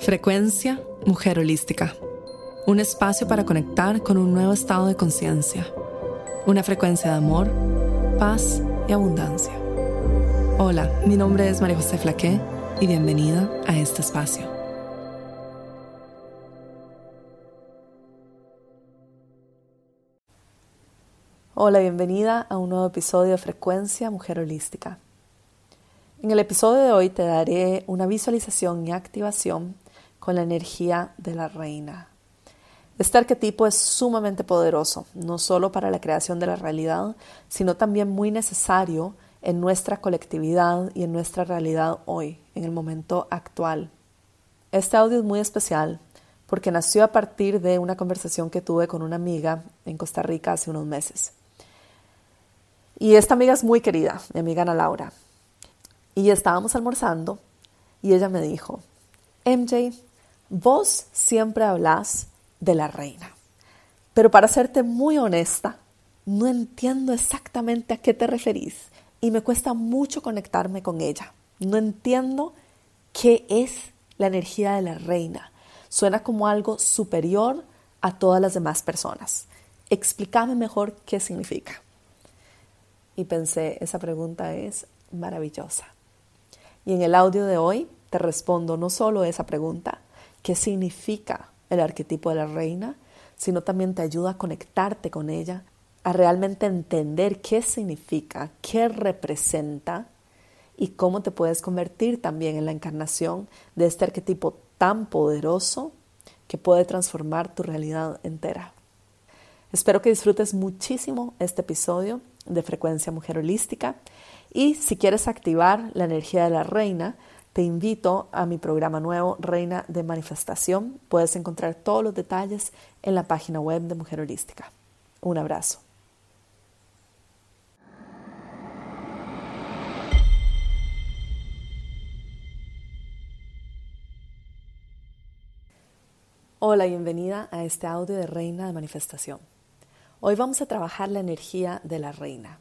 Frecuencia Mujer Holística. Un espacio para conectar con un nuevo estado de conciencia. Una frecuencia de amor, paz y abundancia. Hola, mi nombre es María José Flaqué y bienvenida a este espacio. Hola, bienvenida a un nuevo episodio de Frecuencia Mujer Holística. En el episodio de hoy te daré una visualización y activación con la energía de la reina. Este arquetipo es sumamente poderoso, no solo para la creación de la realidad, sino también muy necesario en nuestra colectividad y en nuestra realidad hoy, en el momento actual. Este audio es muy especial porque nació a partir de una conversación que tuve con una amiga en Costa Rica hace unos meses. Y esta amiga es muy querida, mi amiga Ana Laura. Y estábamos almorzando y ella me dijo, MJ, Vos siempre hablas de la reina, pero para serte muy honesta, no entiendo exactamente a qué te referís y me cuesta mucho conectarme con ella. No entiendo qué es la energía de la reina. Suena como algo superior a todas las demás personas. Explícame mejor qué significa. Y pensé, esa pregunta es maravillosa. Y en el audio de hoy te respondo no solo esa pregunta, qué significa el arquetipo de la reina, sino también te ayuda a conectarte con ella, a realmente entender qué significa, qué representa y cómo te puedes convertir también en la encarnación de este arquetipo tan poderoso que puede transformar tu realidad entera. Espero que disfrutes muchísimo este episodio de Frecuencia Mujer Holística y si quieres activar la energía de la reina, te invito a mi programa nuevo, Reina de Manifestación. Puedes encontrar todos los detalles en la página web de Mujer Holística. Un abrazo. Hola, bienvenida a este audio de Reina de Manifestación. Hoy vamos a trabajar la energía de la reina.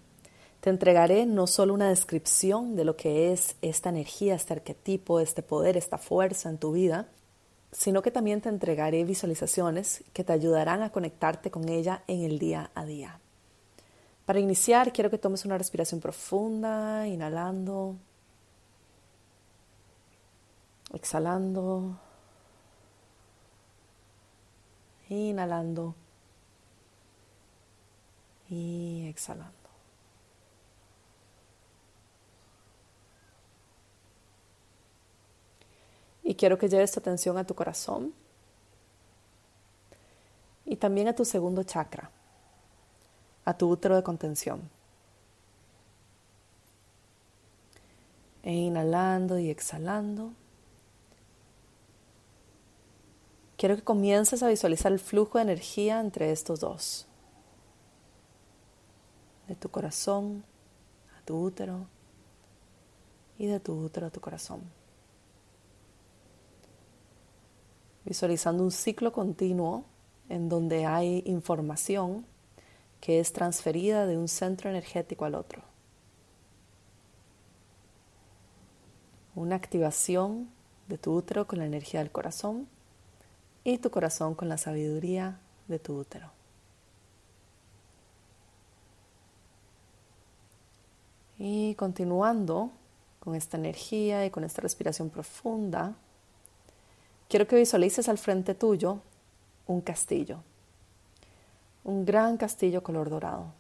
Te entregaré no solo una descripción de lo que es esta energía, este arquetipo, este poder, esta fuerza en tu vida, sino que también te entregaré visualizaciones que te ayudarán a conectarte con ella en el día a día. Para iniciar, quiero que tomes una respiración profunda, inhalando, exhalando, inhalando y exhalando. Y quiero que lleves tu atención a tu corazón y también a tu segundo chakra, a tu útero de contención. E inhalando y exhalando. Quiero que comiences a visualizar el flujo de energía entre estos dos. De tu corazón a tu útero y de tu útero a tu corazón. Visualizando un ciclo continuo en donde hay información que es transferida de un centro energético al otro. Una activación de tu útero con la energía del corazón y tu corazón con la sabiduría de tu útero. Y continuando con esta energía y con esta respiración profunda, Quiero que visualices al frente tuyo un castillo, un gran castillo color dorado.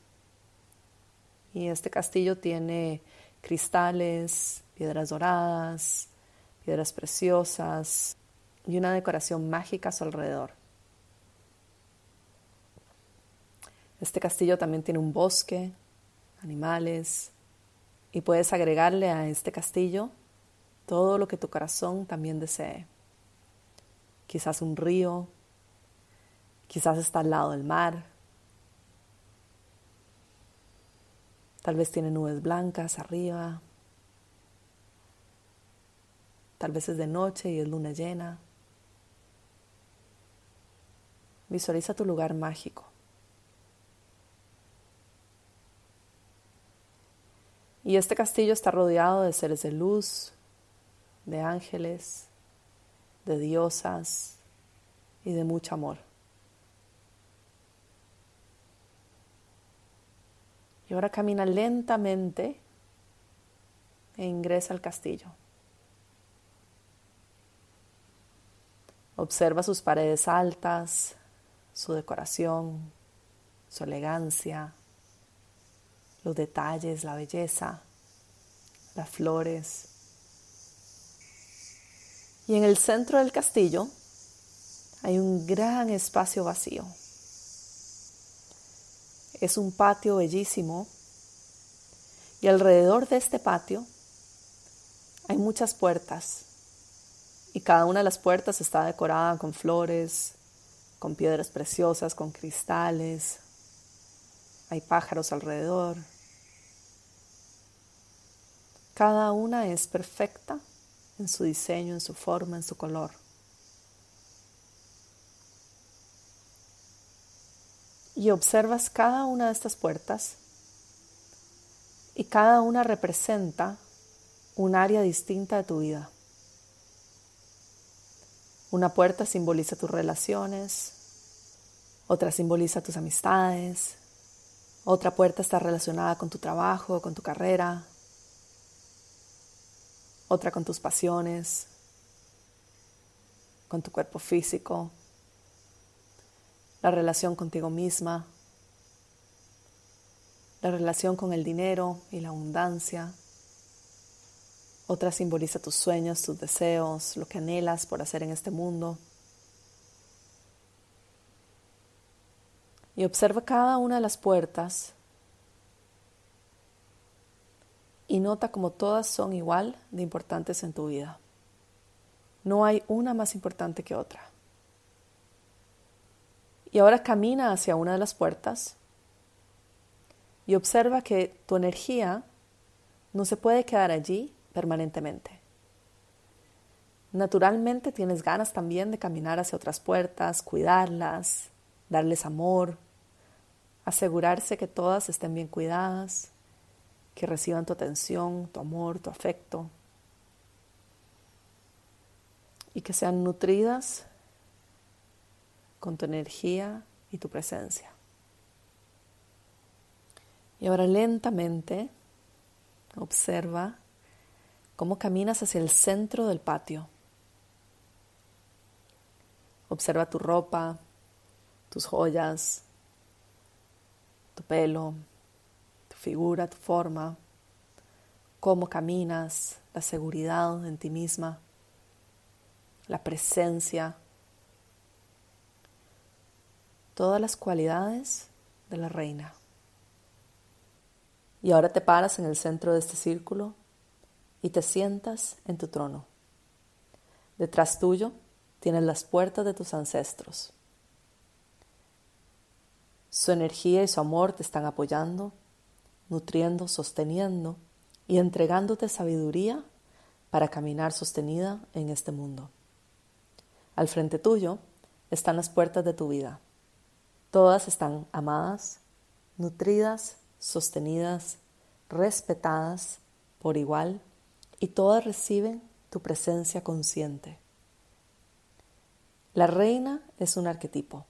Y este castillo tiene cristales, piedras doradas, piedras preciosas y una decoración mágica a su alrededor. Este castillo también tiene un bosque, animales, y puedes agregarle a este castillo todo lo que tu corazón también desee quizás un río, quizás está al lado del mar, tal vez tiene nubes blancas arriba, tal vez es de noche y es luna llena. Visualiza tu lugar mágico. Y este castillo está rodeado de seres de luz, de ángeles, de diosas y de mucho amor. Y ahora camina lentamente e ingresa al castillo. Observa sus paredes altas, su decoración, su elegancia, los detalles, la belleza, las flores. Y en el centro del castillo hay un gran espacio vacío. Es un patio bellísimo y alrededor de este patio hay muchas puertas y cada una de las puertas está decorada con flores, con piedras preciosas, con cristales. Hay pájaros alrededor. Cada una es perfecta en su diseño, en su forma, en su color. Y observas cada una de estas puertas y cada una representa un área distinta de tu vida. Una puerta simboliza tus relaciones, otra simboliza tus amistades, otra puerta está relacionada con tu trabajo, con tu carrera, otra con tus pasiones, con tu cuerpo físico, la relación contigo misma, la relación con el dinero y la abundancia. Otra simboliza tus sueños, tus deseos, lo que anhelas por hacer en este mundo. Y observa cada una de las puertas y nota como todas son igual de importantes en tu vida. No hay una más importante que otra. Y ahora camina hacia una de las puertas y observa que tu energía no se puede quedar allí permanentemente. Naturalmente tienes ganas también de caminar hacia otras puertas, cuidarlas, darles amor, asegurarse que todas estén bien cuidadas, que reciban tu atención, tu amor, tu afecto y que sean nutridas con tu energía y tu presencia. Y ahora lentamente observa cómo caminas hacia el centro del patio. Observa tu ropa, tus joyas, tu pelo, figura, tu forma, cómo caminas, la seguridad en ti misma, la presencia, todas las cualidades de la reina. Y ahora te paras en el centro de este círculo y te sientas en tu trono. Detrás tuyo tienes las puertas de tus ancestros. Su energía y su amor te están apoyando nutriendo, sosteniendo y entregándote sabiduría para caminar sostenida en este mundo. Al frente tuyo están las puertas de tu vida. Todas están amadas, nutridas, sostenidas, respetadas por igual y todas reciben tu presencia consciente. La reina es un arquetipo.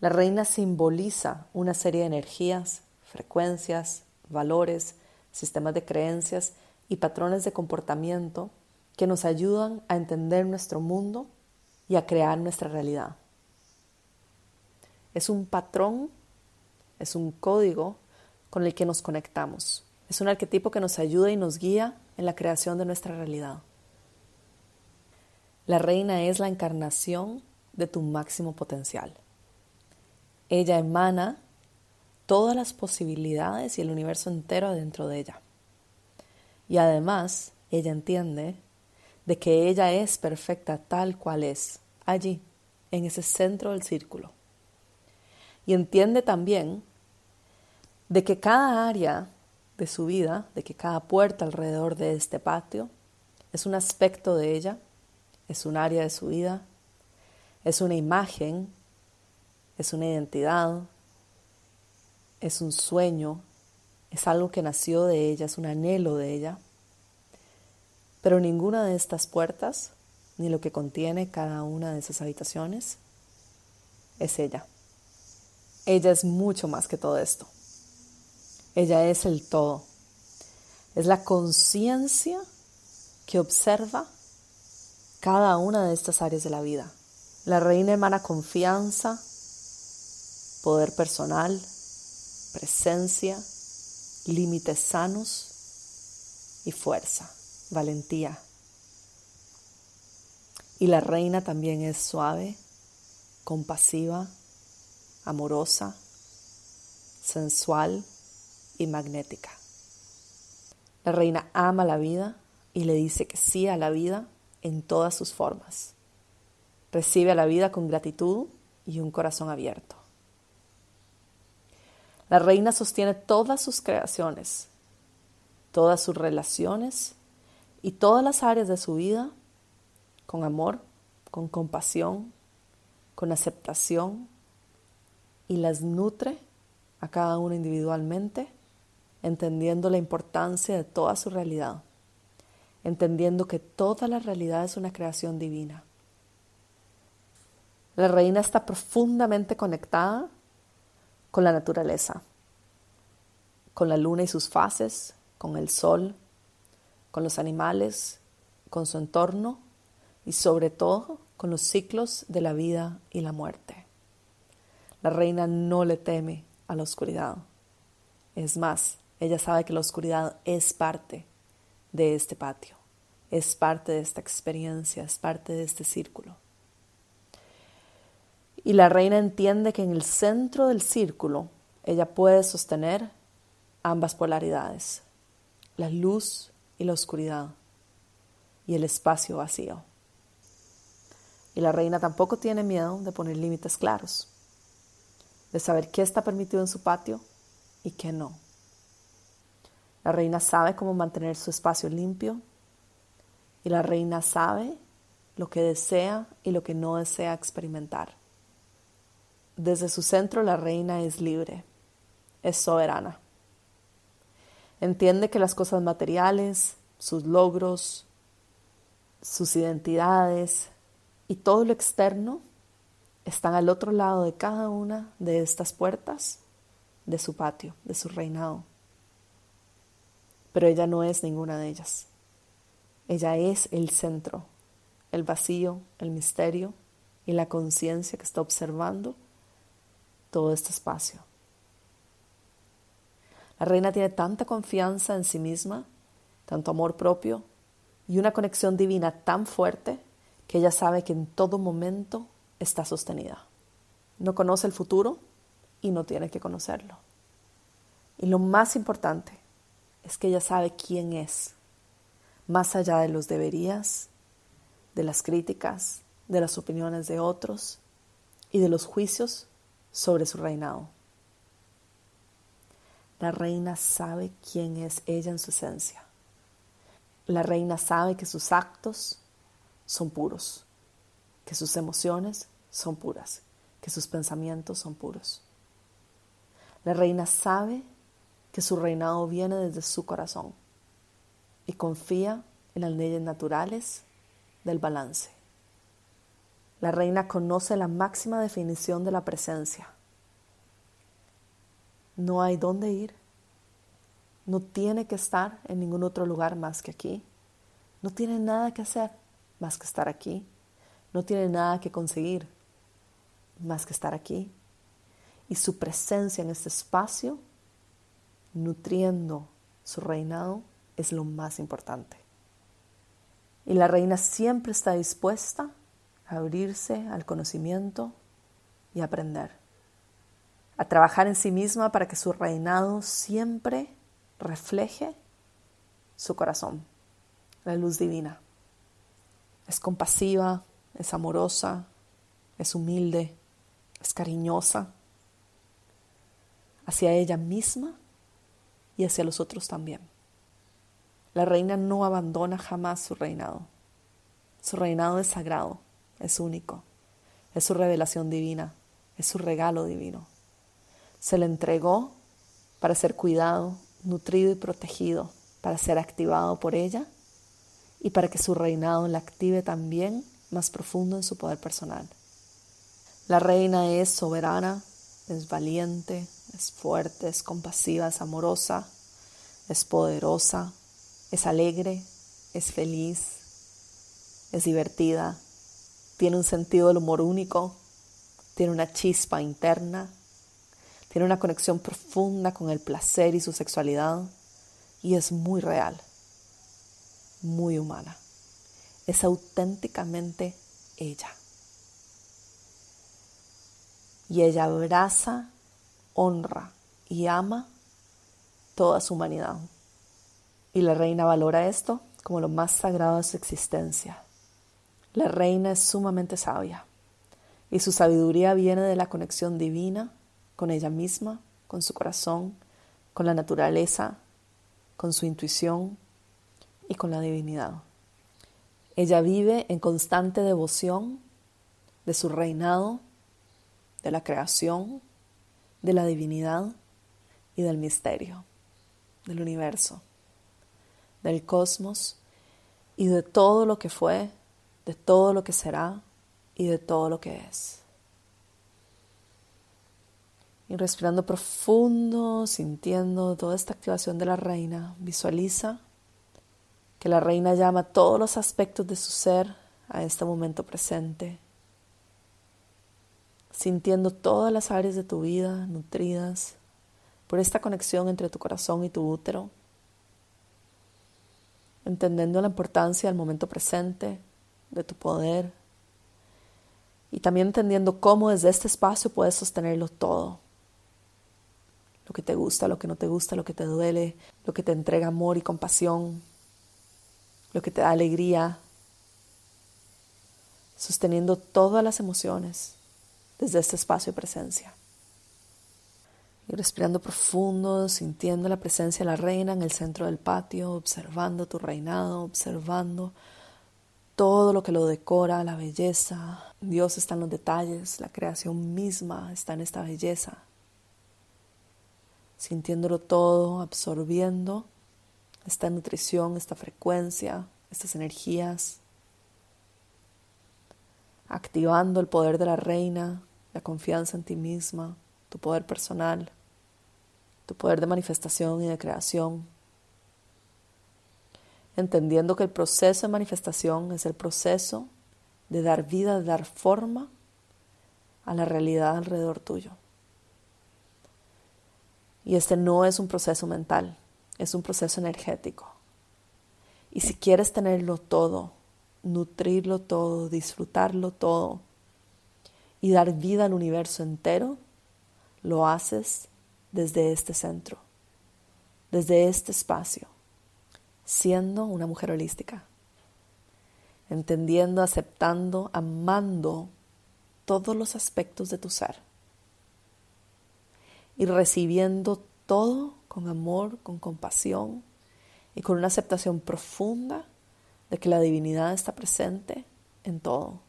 La reina simboliza una serie de energías frecuencias, valores, sistemas de creencias y patrones de comportamiento que nos ayudan a entender nuestro mundo y a crear nuestra realidad. Es un patrón, es un código con el que nos conectamos. Es un arquetipo que nos ayuda y nos guía en la creación de nuestra realidad. La reina es la encarnación de tu máximo potencial. Ella emana todas las posibilidades y el universo entero dentro de ella. Y además, ella entiende de que ella es perfecta tal cual es, allí, en ese centro del círculo. Y entiende también de que cada área de su vida, de que cada puerta alrededor de este patio es un aspecto de ella, es un área de su vida, es una imagen, es una identidad, es un sueño, es algo que nació de ella, es un anhelo de ella. Pero ninguna de estas puertas ni lo que contiene cada una de esas habitaciones, es ella. Ella es mucho más que todo esto. Ella es el todo. Es la conciencia que observa cada una de estas áreas de la vida. La reina emana confianza, poder personal, presencia, límites sanos y fuerza, valentía. Y la reina también es suave, compasiva, amorosa, sensual y magnética. La reina ama la vida y le dice que sí a la vida en todas sus formas. Recibe a la vida con gratitud y un corazón abierto. La reina sostiene todas sus creaciones, todas sus relaciones y todas las áreas de su vida con amor, con compasión, con aceptación y las nutre a cada uno individualmente, entendiendo la importancia de toda su realidad, entendiendo que toda la realidad es una creación divina. La reina está profundamente conectada con la naturaleza, con la luna y sus fases, con el sol, con los animales, con su entorno y sobre todo con los ciclos de la vida y la muerte. La reina no le teme a la oscuridad. Es más, ella sabe que la oscuridad es parte de este patio, es parte de esta experiencia, es parte de este círculo. Y la reina entiende que en el centro del círculo ella puede sostener ambas polaridades, la luz y la oscuridad, y el espacio vacío. Y la reina tampoco tiene miedo de poner límites claros de saber qué está permitido en su patio y qué no. La reina sabe cómo mantener su espacio limpio y la reina sabe lo que desea y lo que no desea experimentar. Desde su centro la reina es libre, es soberana. Entiende que las cosas materiales, sus logros, sus identidades y todo lo externo están al otro lado de cada una de estas puertas de su patio, de su reinado. Pero ella no es ninguna de ellas. Ella es el centro, el vacío, el misterio y la conciencia que está observando todo este espacio. La reina tiene tanta confianza en sí misma, tanto amor propio y una conexión divina tan fuerte que ella sabe que en todo momento está sostenida. No conoce el futuro y no tiene que conocerlo. Y lo más importante es que ella sabe quién es, más allá de los deberías, de las críticas, de las opiniones de otros y de los juicios sobre su reinado. La reina sabe quién es ella en su esencia. La reina sabe que sus actos son puros, que sus emociones son puras, que sus pensamientos son puros. La reina sabe que su reinado viene desde su corazón y confía en las leyes naturales del balance. La reina conoce la máxima definición de la presencia. No hay dónde ir. No tiene que estar en ningún otro lugar más que aquí. No tiene nada que hacer más que estar aquí. No tiene nada que conseguir más que estar aquí. Y su presencia en este espacio, nutriendo su reinado, es lo más importante. Y la reina siempre está dispuesta abrirse al conocimiento y aprender. A trabajar en sí misma para que su reinado siempre refleje su corazón, la luz divina. Es compasiva, es amorosa, es humilde, es cariñosa hacia ella misma y hacia los otros también. La reina no abandona jamás su reinado. Su reinado es sagrado, es único, es su revelación divina, es su regalo divino. Se le entregó para ser cuidado, nutrido y protegido, para ser activado por ella y para que su reinado la active también más profundo en su poder personal. La reina es soberana, es valiente, es fuerte, es compasiva, es amorosa, es poderosa, es alegre, es feliz, es divertida, tiene un sentido del humor único, tiene una chispa interna, tiene una conexión profunda con el placer y su sexualidad y es muy real, muy humana. Es auténticamente ella. Y ella abraza, honra y ama toda su humanidad. Y la reina valora esto como lo más sagrado de su existencia. La reina es sumamente sabia y su sabiduría viene de la conexión divina con ella misma, con su corazón, con la naturaleza, con su intuición y con la divinidad. Ella vive en constante devoción de su reinado, de la creación, de la divinidad y del misterio, del universo, del cosmos y de todo lo que fue, de todo lo que será y de todo lo que es. Y respirando profundo, sintiendo toda esta activación de la reina, visualiza que la reina llama todos los aspectos de su ser a este momento presente, sintiendo todas las áreas de tu vida nutridas por esta conexión entre tu corazón y tu útero, entendiendo la importancia del momento presente, de tu poder, y también entendiendo cómo desde este espacio puedes sostenerlo todo. Lo que te gusta, lo que no te gusta, lo que te duele, lo que te entrega amor y compasión, lo que te da alegría, sosteniendo todas las emociones desde este espacio de presencia. Y respirando profundo, sintiendo la presencia de la reina en el centro del patio, observando tu reinado, observando todo lo que lo decora, la belleza. Dios está en los detalles, la creación misma está en esta belleza. Sintiéndolo todo, absorbiendo esta nutrición, esta frecuencia, estas energías, activando el poder de la reina, la confianza en ti misma, tu poder personal, tu poder de manifestación y de creación, entendiendo que el proceso de manifestación es el proceso de dar vida, de dar forma a la realidad alrededor tuyo. Y este no es un proceso mental, es un proceso energético. Y si quieres tenerlo todo, nutrirlo todo, disfrutarlo todo y dar vida al universo entero, lo haces desde este centro, desde este espacio siendo una mujer holística, entendiendo, aceptando, amando todos los aspectos de tu ser y recibiendo todo con amor, con compasión y con una aceptación profunda de que la divinidad está presente en todo.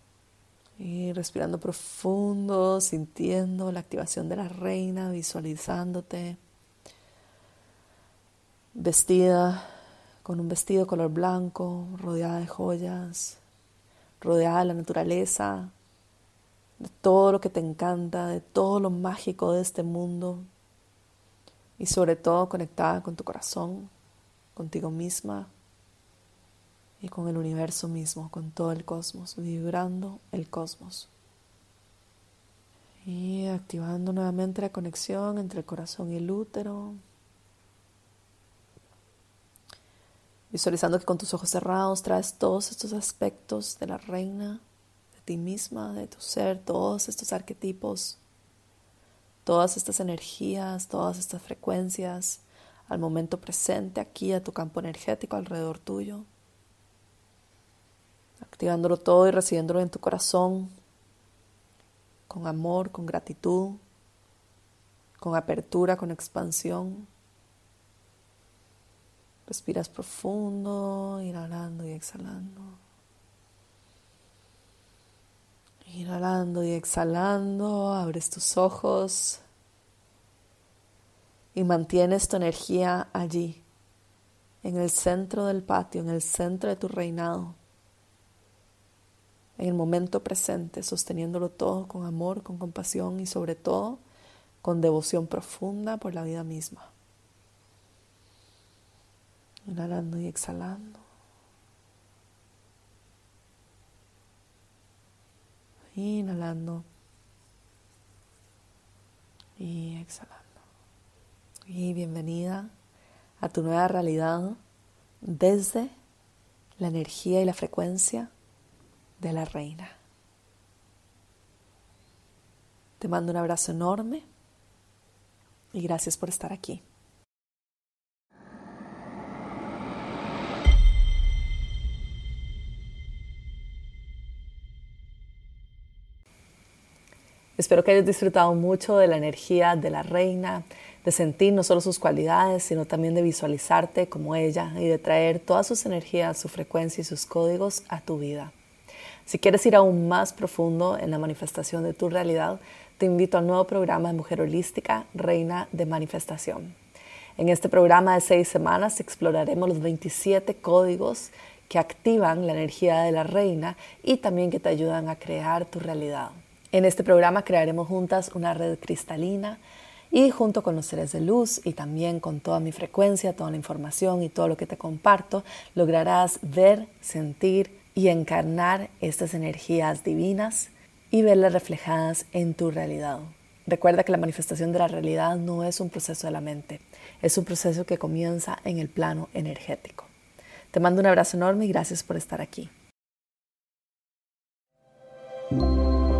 Y respirando profundo, sintiendo la activación de la reina, visualizándote vestida con un vestido color blanco, rodeada de joyas, rodeada de la naturaleza, de todo lo que te encanta, de todo lo mágico de este mundo y sobre todo conectada con tu corazón, contigo misma y con el universo mismo, con todo el cosmos, vibrando el cosmos. Y activando nuevamente la conexión entre el corazón y el útero, visualizando que con tus ojos cerrados traes todos estos aspectos de la reina, de ti misma, de tu ser, todos estos arquetipos, todas estas energías, todas estas frecuencias al momento presente aquí a tu campo energético alrededor tuyo, activándolo todo y recibiéndolo en tu corazón con amor, con gratitud, con apertura, con expansión. Respiras profundo, inhalando y exhalando. Inhalando y exhalando, abres tus ojos y mantienes tu energía allí, en el centro del patio, en el centro de tu reinado, en el momento presente, sosteniéndolo todo con amor, con compasión y sobre todo con devoción profunda por la vida misma. Inhalando y exhalando. Inhalando y exhalando. Y bienvenida a tu nueva realidad desde la energía y la frecuencia de la reina. Te mando un abrazo enorme y gracias por estar aquí. Espero que hayas disfrutado mucho de la energía de la reina, de sentir no solo sus cualidades, sino también de visualizarte como ella y de traer todas sus energías, su frecuencia y sus códigos a tu vida. Si quieres ir aún más profundo en la manifestación de tu realidad, te invito al nuevo programa de Mujer Holística, Reina de Manifestación. En este programa de seis semanas exploraremos los 27 códigos que activan la energía de la reina y también que te ayudan a crear tu realidad. En este programa crearemos juntas una red cristalina y junto con los seres de luz y también con toda mi frecuencia, toda la información y todo lo que te comparto, lograrás ver, sentir y encarnar estas energías divinas y verlas reflejadas en tu realidad. Recuerda que la manifestación de la realidad no es un proceso de la mente, es un proceso que comienza en el plano energético. Te mando un abrazo enorme y gracias por estar aquí.